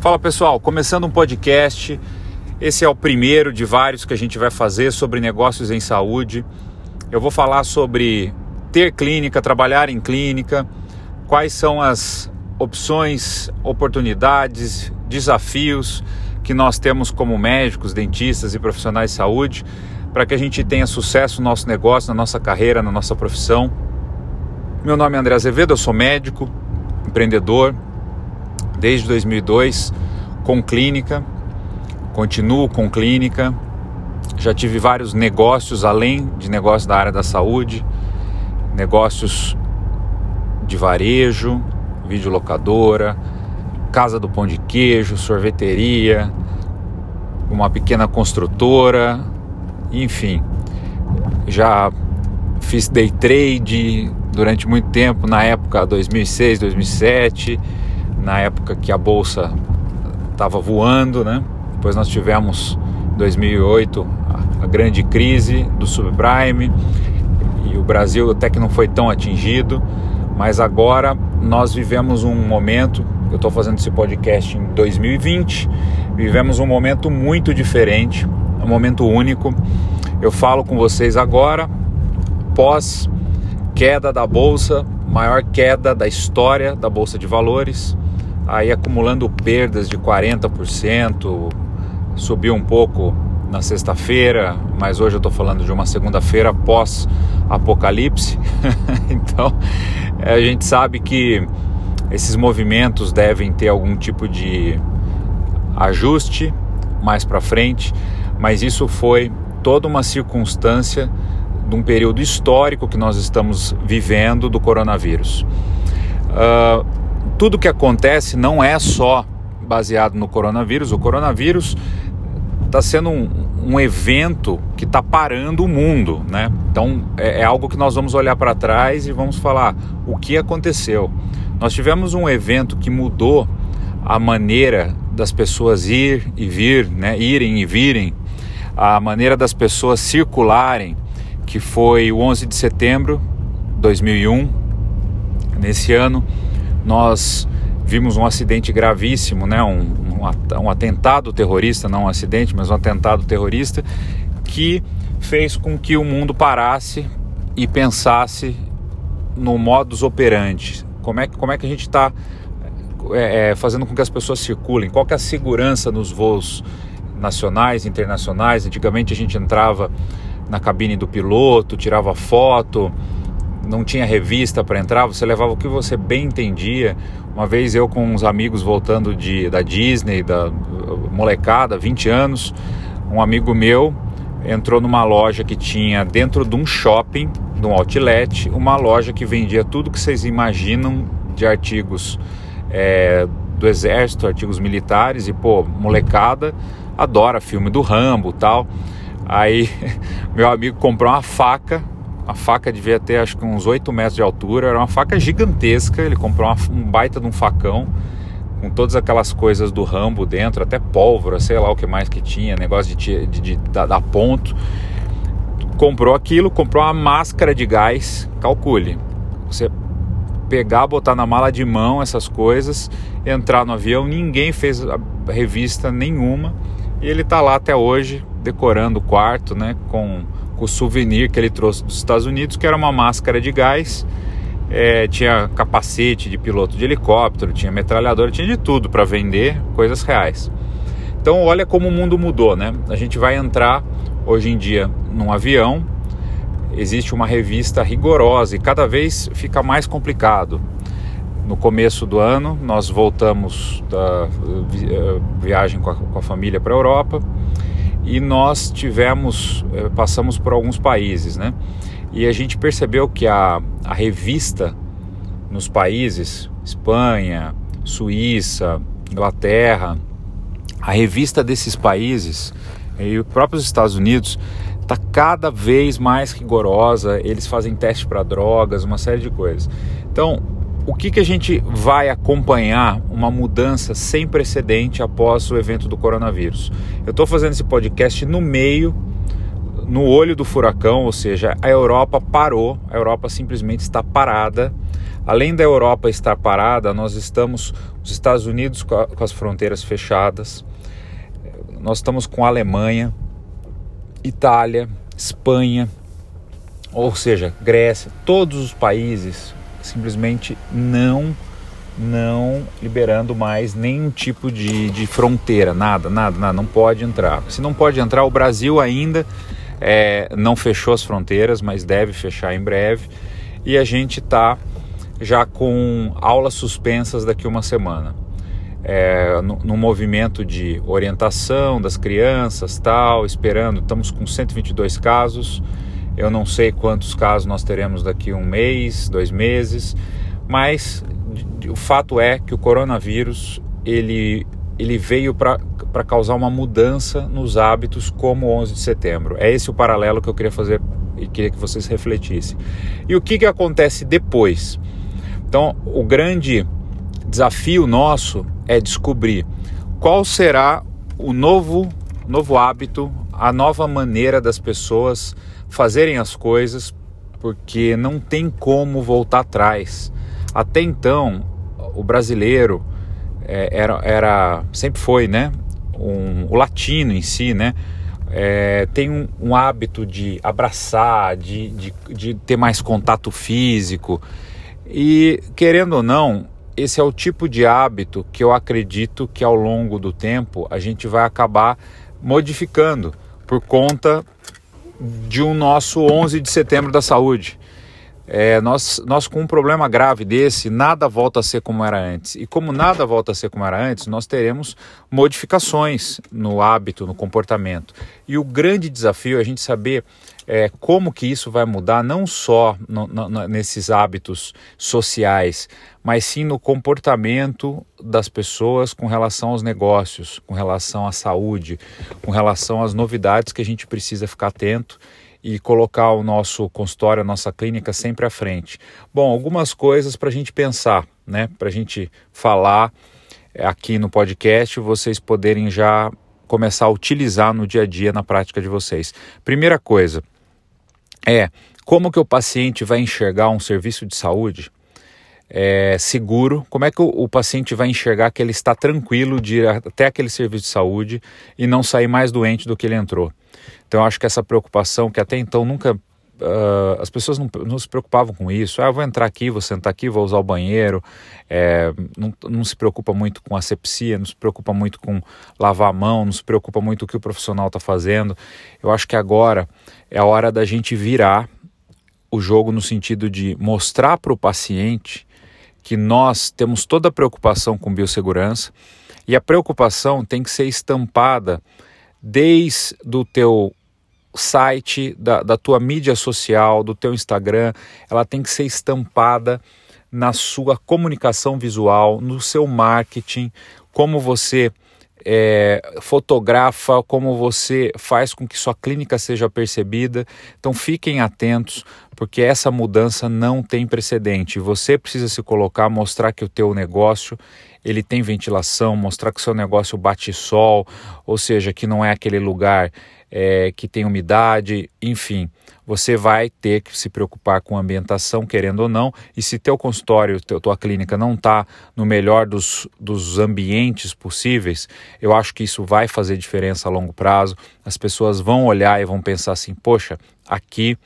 Fala pessoal, começando um podcast. Esse é o primeiro de vários que a gente vai fazer sobre negócios em saúde. Eu vou falar sobre ter clínica, trabalhar em clínica, quais são as opções, oportunidades, desafios que nós temos como médicos, dentistas e profissionais de saúde para que a gente tenha sucesso no nosso negócio, na nossa carreira, na nossa profissão. Meu nome é André Azevedo, eu sou médico, empreendedor, desde 2002 com clínica, continuo com clínica. Já tive vários negócios além de negócios da área da saúde, negócios de varejo, videolocadora, casa do pão de queijo, sorveteria, uma pequena construtora, enfim. Já fiz day trade durante muito tempo, na época 2006, 2007 na época que a bolsa estava voando, né? Depois nós tivemos 2008 a, a grande crise do subprime e o Brasil até que não foi tão atingido, mas agora nós vivemos um momento. Eu estou fazendo esse podcast em 2020. Vivemos um momento muito diferente, um momento único. Eu falo com vocês agora, pós queda da bolsa, maior queda da história da bolsa de valores aí acumulando perdas de 40%, subiu um pouco na sexta-feira, mas hoje eu estou falando de uma segunda-feira pós-apocalipse. então a gente sabe que esses movimentos devem ter algum tipo de ajuste mais para frente, mas isso foi toda uma circunstância de um período histórico que nós estamos vivendo do coronavírus. Uh, tudo que acontece não é só baseado no coronavírus. O coronavírus está sendo um, um, evento que está parando o mundo, né? Então é, é algo que nós vamos olhar para trás e vamos falar o que aconteceu. Nós tivemos um evento que mudou a maneira das pessoas ir e vir, né? Irem e virem, a maneira das pessoas circularem, que foi o 11 de setembro de 2001. Nesse ano nós vimos um acidente gravíssimo, né? um, um, atentado terrorista, não um acidente, mas um atentado terrorista que fez com que o mundo parasse e pensasse no modus operandi. Como é que, como é que a gente está é, é, fazendo com que as pessoas circulem? Qual que é a segurança nos voos nacionais, internacionais? Antigamente a gente entrava na cabine do piloto, tirava foto, não tinha revista para entrar, você levava o que você bem entendia. Uma vez eu com uns amigos voltando de, da Disney, da molecada, 20 anos, um amigo meu entrou numa loja que tinha dentro de um shopping, de um outlet, uma loja que vendia tudo que vocês imaginam de artigos é, do exército, artigos militares e pô, molecada adora filme do Rambo tal. Aí meu amigo comprou uma faca a faca devia ter acho que uns 8 metros de altura, era uma faca gigantesca. Ele comprou uma, um baita de um facão com todas aquelas coisas do Rambo dentro, até pólvora, sei lá o que mais que tinha, negócio de, de, de, dar ponto. Comprou aquilo, comprou uma máscara de gás. Calcule, você pegar, botar na mala de mão essas coisas, entrar no avião, ninguém fez revista nenhuma e ele está lá até hoje decorando o quarto, né, com o souvenir que ele trouxe dos Estados Unidos, que era uma máscara de gás, é, tinha capacete de piloto de helicóptero, tinha metralhadora, tinha de tudo para vender coisas reais. Então olha como o mundo mudou, né? A gente vai entrar hoje em dia num avião, existe uma revista rigorosa e cada vez fica mais complicado. No começo do ano, nós voltamos da eh, viagem com a, com a família para a Europa e nós tivemos, eh, passamos por alguns países, né? E a gente percebeu que a, a revista nos países, Espanha, Suíça, Inglaterra, a revista desses países e os próprios Estados Unidos está cada vez mais rigorosa. Eles fazem teste para drogas, uma série de coisas. Então, o que, que a gente vai acompanhar uma mudança sem precedente após o evento do coronavírus? Eu estou fazendo esse podcast no meio, no olho do furacão, ou seja, a Europa parou, a Europa simplesmente está parada. Além da Europa estar parada, nós estamos, os Estados Unidos com, a, com as fronteiras fechadas, nós estamos com a Alemanha, Itália, Espanha, ou seja, Grécia, todos os países simplesmente não não liberando mais nenhum tipo de, de fronteira, nada, nada, nada, não pode entrar. Se não pode entrar, o Brasil ainda é, não fechou as fronteiras, mas deve fechar em breve. E a gente está já com aulas suspensas daqui uma semana. É, no, no, movimento de orientação das crianças, tal, esperando. Estamos com 122 casos. Eu não sei quantos casos nós teremos daqui um mês, dois meses, mas o fato é que o coronavírus ele, ele veio para causar uma mudança nos hábitos como o 11 de setembro. É esse o paralelo que eu queria fazer e queria que vocês refletissem. E o que, que acontece depois? Então, o grande desafio nosso é descobrir qual será o novo, novo hábito, a nova maneira das pessoas fazerem as coisas, porque não tem como voltar atrás. Até então, o brasileiro é, era, era, sempre foi, né? Um, o latino em si, né? É, tem um, um, hábito de abraçar, de, de, de ter mais contato físico. E, querendo ou não, esse é o tipo de hábito que eu acredito que ao longo do tempo a gente vai acabar modificando por conta de um nosso 11 de setembro da saúde. É, nós, nós, com um problema grave desse, nada volta a ser como era antes. E como nada volta a ser como era antes, nós teremos modificações no hábito, no comportamento. E o grande desafio é a gente saber é, como que isso vai mudar, não só no, no, nesses hábitos sociais, mas sim no comportamento das pessoas com relação aos negócios, com relação à saúde, com relação às novidades que a gente precisa ficar atento e colocar o nosso consultório, a nossa clínica sempre à frente. Bom, algumas coisas para a gente pensar, né? Para a gente falar é, aqui no podcast, vocês poderem já começar a utilizar no dia a dia, na prática de vocês. Primeira coisa é como que o paciente vai enxergar um serviço de saúde é, seguro, como é que o, o, paciente vai enxergar que ele está tranquilo de ir até aquele serviço de saúde e não sair mais doente do que ele entrou. Então, acho que essa preocupação, que até então nunca. Uh, as pessoas não, não, se preocupavam com isso. Ah, vou entrar aqui, vou sentar aqui, vou usar o banheiro. É, não, não, se preocupa muito com asepsia, não se preocupa muito com lavar a mão, não se preocupa muito com o que o profissional está fazendo. Eu acho que agora é a hora da gente virar o jogo no sentido de mostrar para o paciente que nós temos toda a preocupação com biossegurança e a preocupação tem que ser estampada desde o teu site, da, da tua mídia social, do teu Instagram, ela tem que ser estampada na sua comunicação visual, no seu marketing, como você é, fotografa, como você faz com que sua clínica seja percebida. Então fiquem atentos, porque essa mudança não tem precedente. Você precisa se colocar, mostrar que o teu negócio ele tem ventilação, mostrar que o seu negócio bate sol, ou seja, que não é aquele lugar é, que tem umidade, enfim, você vai ter que se preocupar com ambientação, querendo ou não, e se teu consultório, teu, tua clínica não está no melhor dos, dos ambientes possíveis, eu acho que isso vai fazer diferença a longo prazo. As pessoas vão olhar e vão pensar assim, poxa, aqui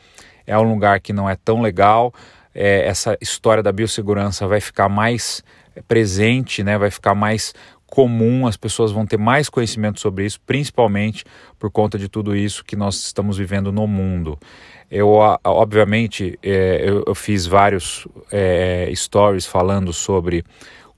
é um lugar que não é tão legal, é, essa história da biossegurança vai ficar mais presente, né, vai ficar mais comum, as pessoas vão ter mais conhecimento sobre isso, principalmente por conta de tudo isso que nós estamos vivendo no mundo. Eu, obviamente, é, eu, eu, fiz vários é, stories falando sobre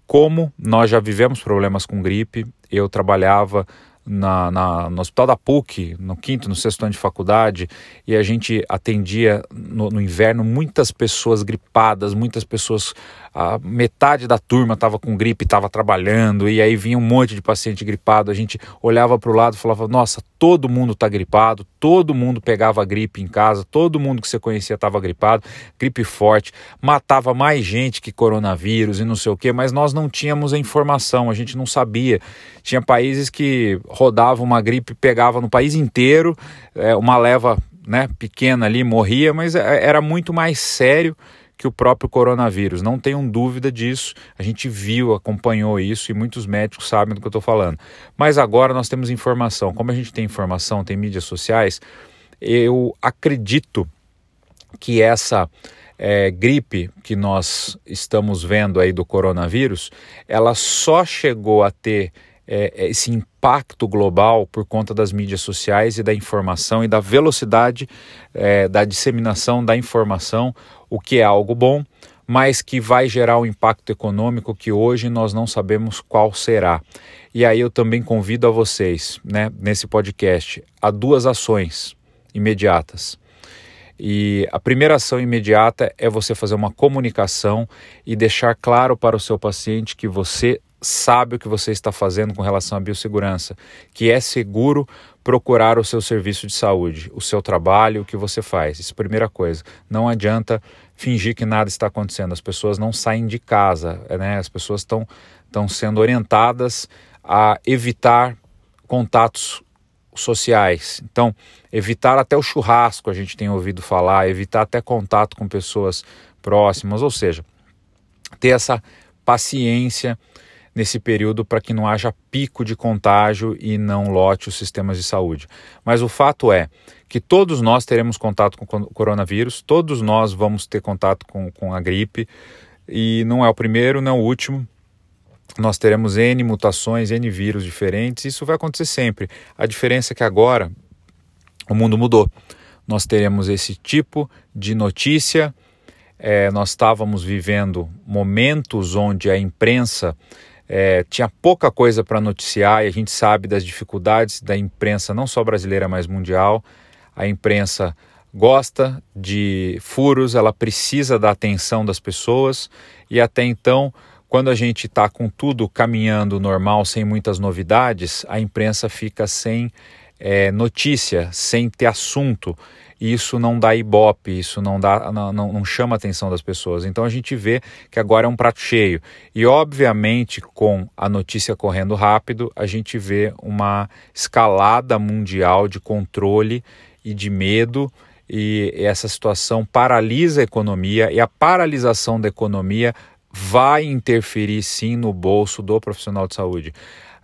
como nós já vivemos problemas com gripe. Eu trabalhava na, na, no hospital da PUC, no quinto, no sexto ano de faculdade, e a gente atendia no, no inverno muitas pessoas gripadas, muitas pessoas, a metade da turma estava com gripe, estava trabalhando, e aí vinha um monte de paciente gripado. A gente olhava para o lado e falava: Nossa, todo mundo está gripado, todo mundo pegava gripe em casa, todo mundo que você conhecia estava gripado, gripe forte, matava mais gente que coronavírus e não sei o que, mas nós não tínhamos a informação, a gente não sabia. Tinha países que rodava uma gripe, pegava no país inteiro, é, uma leva né, pequena ali morria, mas é, era muito mais sério que que o próprio coronavírus. Não tenham dúvida disso. A gente viu, acompanhou isso e muitos médicos sabem do que eu estou falando. Mas agora nós temos informação. Como a gente tem informação, tem mídias sociais, eu acredito que essa é, gripe que nós estamos vendo aí do coronavírus, ela só chegou a ter é, esse impacto global por conta das mídias sociais e da informação e da velocidade é, da disseminação da informação, o que é algo bom, mas que vai gerar um impacto econômico que hoje nós não sabemos qual será. E aí eu também convido a vocês, né, nesse podcast, a duas ações imediatas. E a primeira ação imediata é você fazer uma comunicação e deixar claro para o seu paciente que você sabe o que você está fazendo com relação à biossegurança, que é seguro procurar o seu serviço de saúde, o seu trabalho, o que você faz. Isso é a primeira coisa. Não adianta fingir que nada está acontecendo. As pessoas não saem de casa, né? As pessoas estão, estão sendo orientadas a evitar contatos sociais. Então, evitar até o churrasco, a gente tem ouvido falar, evitar até contato com pessoas próximas, ou seja, ter essa paciência nesse período para que não haja pico de contágio e não lote os sistemas de saúde. Mas o fato é que todos nós teremos contato com o coronavírus, todos nós vamos ter contato com, com a gripe, e não é o primeiro, não é o último nós teremos N mutações, N vírus diferentes, isso vai acontecer sempre. A diferença é que agora o mundo mudou. Nós teremos esse tipo de notícia. É, nós estávamos vivendo momentos onde a imprensa é, tinha pouca coisa para noticiar e a gente sabe das dificuldades da imprensa, não só brasileira, mas mundial. A imprensa gosta de furos, ela precisa da atenção das pessoas e até então quando a gente está com tudo caminhando normal, sem muitas novidades, a imprensa fica sem é, notícia, sem ter assunto. Isso não dá ibope, isso não, dá, não, não, não chama a atenção das pessoas. Então a gente vê que agora é um prato cheio. E obviamente, com a notícia correndo rápido, a gente vê uma escalada mundial de controle e de medo e essa situação paralisa a economia e a paralisação da economia vai interferir sim no bolso do profissional de saúde.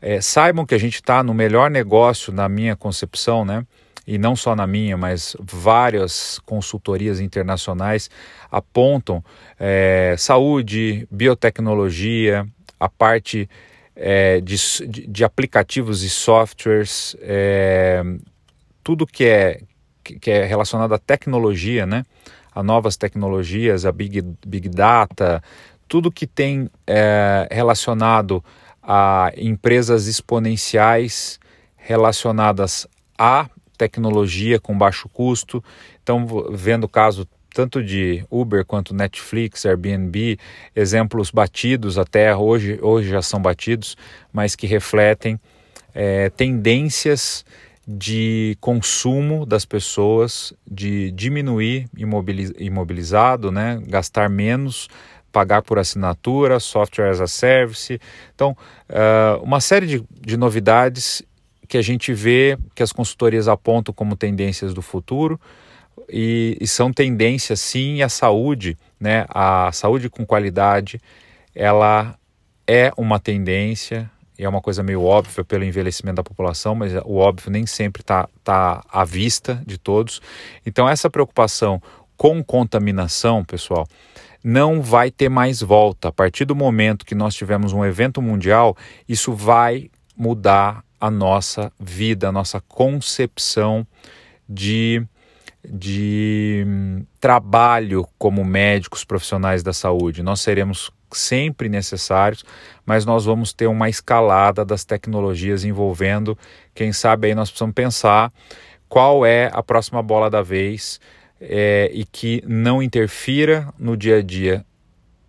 É, saibam que a gente está no melhor negócio, na minha concepção, né? E não só na minha, mas várias consultorias internacionais apontam é, saúde, biotecnologia, a parte é, de, de, aplicativos e softwares, é, tudo que é, que é relacionado à tecnologia, né? a novas tecnologias, a big, big data, tudo que tem é, relacionado a empresas exponenciais relacionadas à tecnologia com baixo custo. Então, vendo o caso tanto de Uber quanto Netflix, Airbnb, exemplos batidos até hoje, hoje já são batidos, mas que refletem é, tendências de consumo das pessoas, de diminuir imobilizado, né, gastar menos pagar por assinatura, software as a service. Então, uh, uma série de, de novidades que a gente vê que as consultorias apontam como tendências do futuro e, e, são tendências sim a saúde, né? A saúde com qualidade, ela é uma tendência e é uma coisa meio óbvia pelo envelhecimento da população, mas o óbvio nem sempre está tá à vista de todos. Então essa preocupação com contaminação, pessoal, não vai ter mais volta. A partir do momento que nós tivermos um evento mundial, isso vai mudar a nossa vida, a nossa concepção de, de hum, trabalho como médicos profissionais da saúde. Nós seremos sempre necessários, mas nós vamos ter uma escalada das tecnologias envolvendo, quem sabe aí nós precisamos pensar qual é a próxima bola da vez é, e que não interfira no dia a dia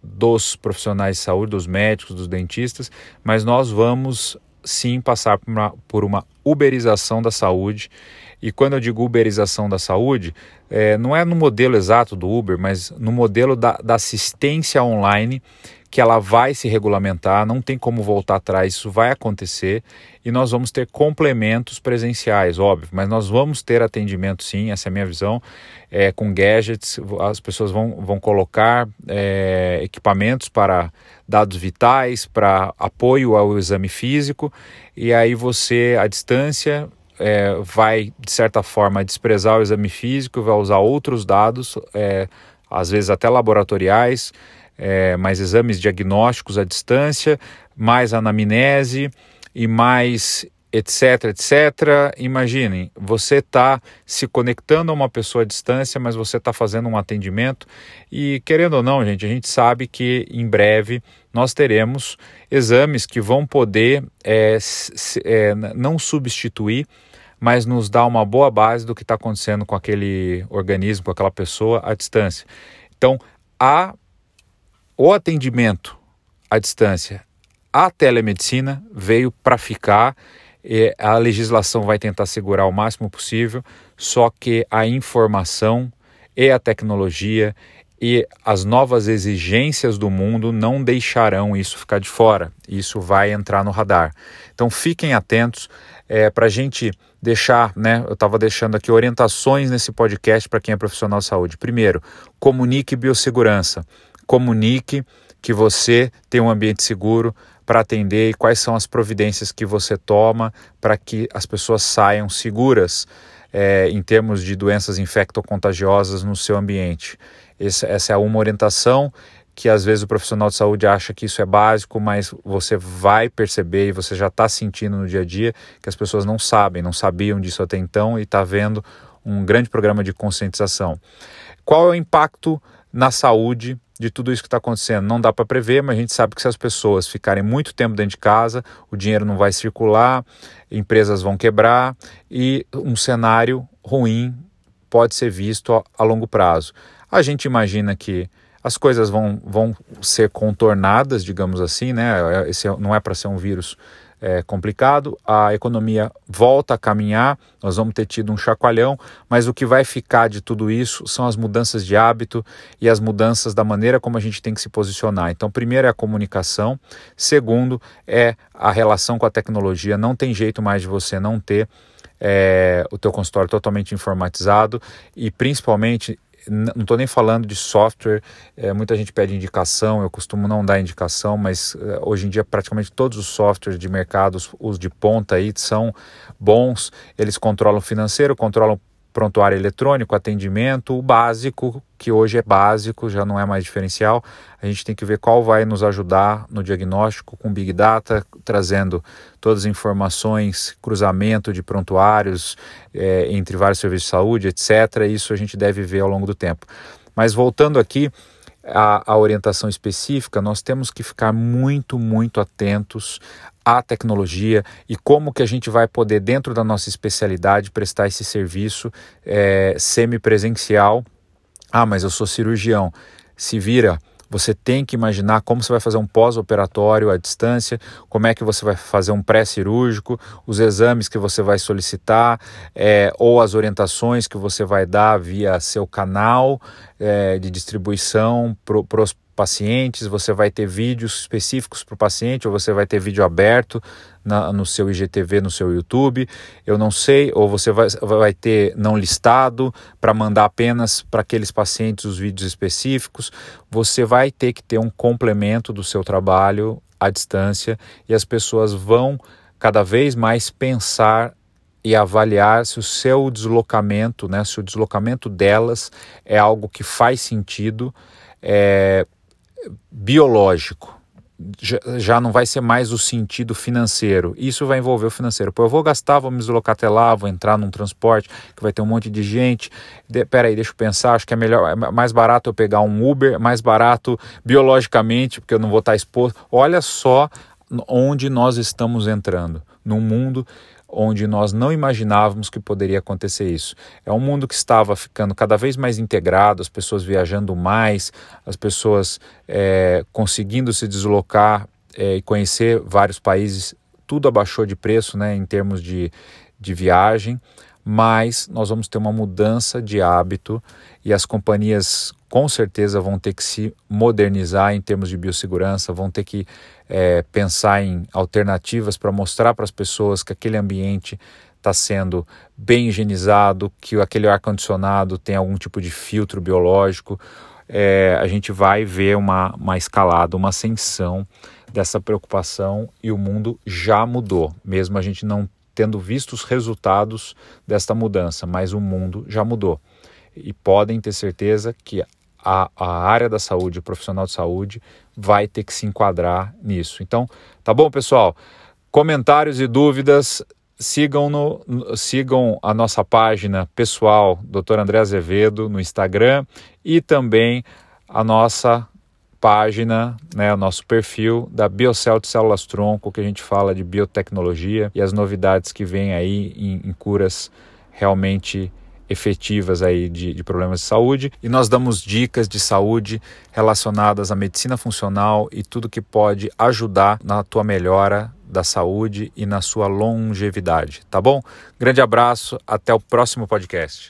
dos profissionais de saúde, dos médicos, dos dentistas, mas nós vamos sim passar por uma, por uma uberização da saúde. E quando eu digo uberização da saúde, é, não é no modelo exato do Uber, mas no modelo da, da assistência online que ela vai se regulamentar, não tem como voltar atrás, isso vai acontecer e nós vamos ter complementos presenciais, óbvio, mas nós vamos ter atendimento sim, essa é a minha visão, é, com gadgets, as pessoas vão, vão colocar é, equipamentos para dados vitais, para apoio ao exame físico e aí você, à distância, é, vai, de certa forma, desprezar o exame físico, vai usar outros dados, é, às vezes até laboratoriais, é, mais exames diagnósticos à distância, mais anamnese e mais etc, etc. Imaginem, você está se conectando a uma pessoa à distância, mas você está fazendo um atendimento e, querendo ou não, gente, a gente sabe que em breve nós teremos exames que vão poder é, é, não substituir, mas nos dar uma boa base do que está acontecendo com aquele organismo, com aquela pessoa à distância. Então, há o atendimento à distância, a telemedicina veio para ficar. a legislação vai tentar segurar o máximo possível, só que a informação e a tecnologia e as novas exigências do mundo não deixarão isso ficar de fora. Isso vai entrar no radar. Então fiquem atentos é, para a gente deixar, né? Eu estava deixando aqui orientações nesse podcast para quem é profissional de saúde. Primeiro, comunique biossegurança comunique que você tem um ambiente seguro para atender e quais são as providências que você toma para que as pessoas saiam seguras é, em termos de doenças infectocontagiosas no seu ambiente. Essa, essa é uma orientação que às vezes o profissional de saúde acha que isso é básico, mas você vai perceber e você já está sentindo no dia a dia que as pessoas não sabem, não sabiam disso até então e está vendo um grande programa de conscientização. Qual é o impacto na saúde de tudo isso que está acontecendo. Não dá para prever, mas a gente sabe que se as pessoas ficarem muito tempo dentro de casa, o dinheiro não vai circular, empresas vão quebrar e um cenário ruim pode ser visto a, a longo prazo. A gente imagina que as coisas vão, vão ser contornadas, digamos assim, né? Esse não é para ser um vírus é, complicado, a economia volta a caminhar, nós vamos ter tido um chacoalhão, mas o que vai ficar de tudo isso são as mudanças de hábito e as mudanças da maneira como a gente tem que se posicionar. Então, primeiro é a comunicação, segundo é a relação com a tecnologia. Não tem jeito mais de você não ter é, o teu consultório totalmente informatizado e principalmente não estou nem falando de software, é, muita gente pede indicação, eu costumo não dar indicação, mas é, hoje em dia praticamente todos os softwares de mercado, os de ponta aí, são bons, eles controlam financeiro, controlam prontuário eletrônico, atendimento, o básico, que hoje é básico, já não é mais diferencial. A gente tem que ver qual vai nos ajudar no diagnóstico com Big Data, trazendo todas as informações, cruzamento de prontuários é, entre vários serviços de saúde, etc. Isso a gente deve ver ao longo do tempo. Mas voltando aqui à, à orientação específica, nós temos que ficar muito, muito atentos a tecnologia e como que a gente vai poder, dentro da nossa especialidade, prestar esse serviço é, semipresencial. Ah, mas eu sou cirurgião. Se vira, você tem que imaginar como você vai fazer um pós-operatório à distância, como é que você vai fazer um pré-cirúrgico, os exames que você vai solicitar, é, ou as orientações que você vai dar via seu canal é, de distribuição para os pacientes, você vai ter vídeos específicos para o paciente, ou você vai ter vídeo aberto na, no seu IGTV, no seu YouTube, eu não sei, ou você vai, vai ter não listado para mandar apenas para aqueles pacientes os vídeos específicos. Você vai ter que ter um complemento do seu trabalho à distância e as pessoas vão cada vez mais pensar e avaliar se o seu deslocamento, né, se o deslocamento delas é algo que faz sentido. É, biológico. Já, já não vai ser mais o sentido financeiro. Isso vai envolver o financeiro. Pô, eu vou gastar, vou me deslocar até lá, vou entrar num transporte que vai ter um monte de gente. De, peraí, deixa eu pensar, acho que é melhor, é mais barato eu pegar um Uber, mais barato biologicamente, porque eu não vou estar exposto. Olha só onde nós estamos entrando. Num mundo onde nós não imaginávamos que poderia acontecer isso. É um mundo que estava ficando cada vez mais integrado, as pessoas viajando mais, as pessoas é, conseguindo se deslocar é, e conhecer vários países, tudo abaixou de preço né, em termos de, de viagem, mas nós vamos ter uma mudança de hábito e as companhias com certeza vão ter que se modernizar em termos de biossegurança, vão ter que é, pensar em alternativas para mostrar para as pessoas que aquele ambiente está sendo bem higienizado, que aquele ar-condicionado tem algum tipo de filtro biológico. É, a gente vai ver uma, uma escalada, uma ascensão dessa preocupação e o mundo já mudou, mesmo a gente não tendo visto os resultados desta mudança, mas o mundo já mudou. E podem ter certeza que a, a área da saúde, o profissional de saúde, vai ter que se enquadrar nisso. Então, tá bom, pessoal? Comentários e dúvidas, sigam, no, sigam a nossa página pessoal, Dr. André Azevedo, no Instagram e também a nossa página, né, o nosso perfil da Biocel de Células Tronco, que a gente fala de biotecnologia e as novidades que vem aí em, em curas realmente efetivas aí de, de, problemas de saúde e nós damos dicas de saúde relacionadas à medicina funcional e tudo que pode ajudar na tua melhora da saúde e na sua longevidade, tá bom? Grande abraço, até o próximo podcast.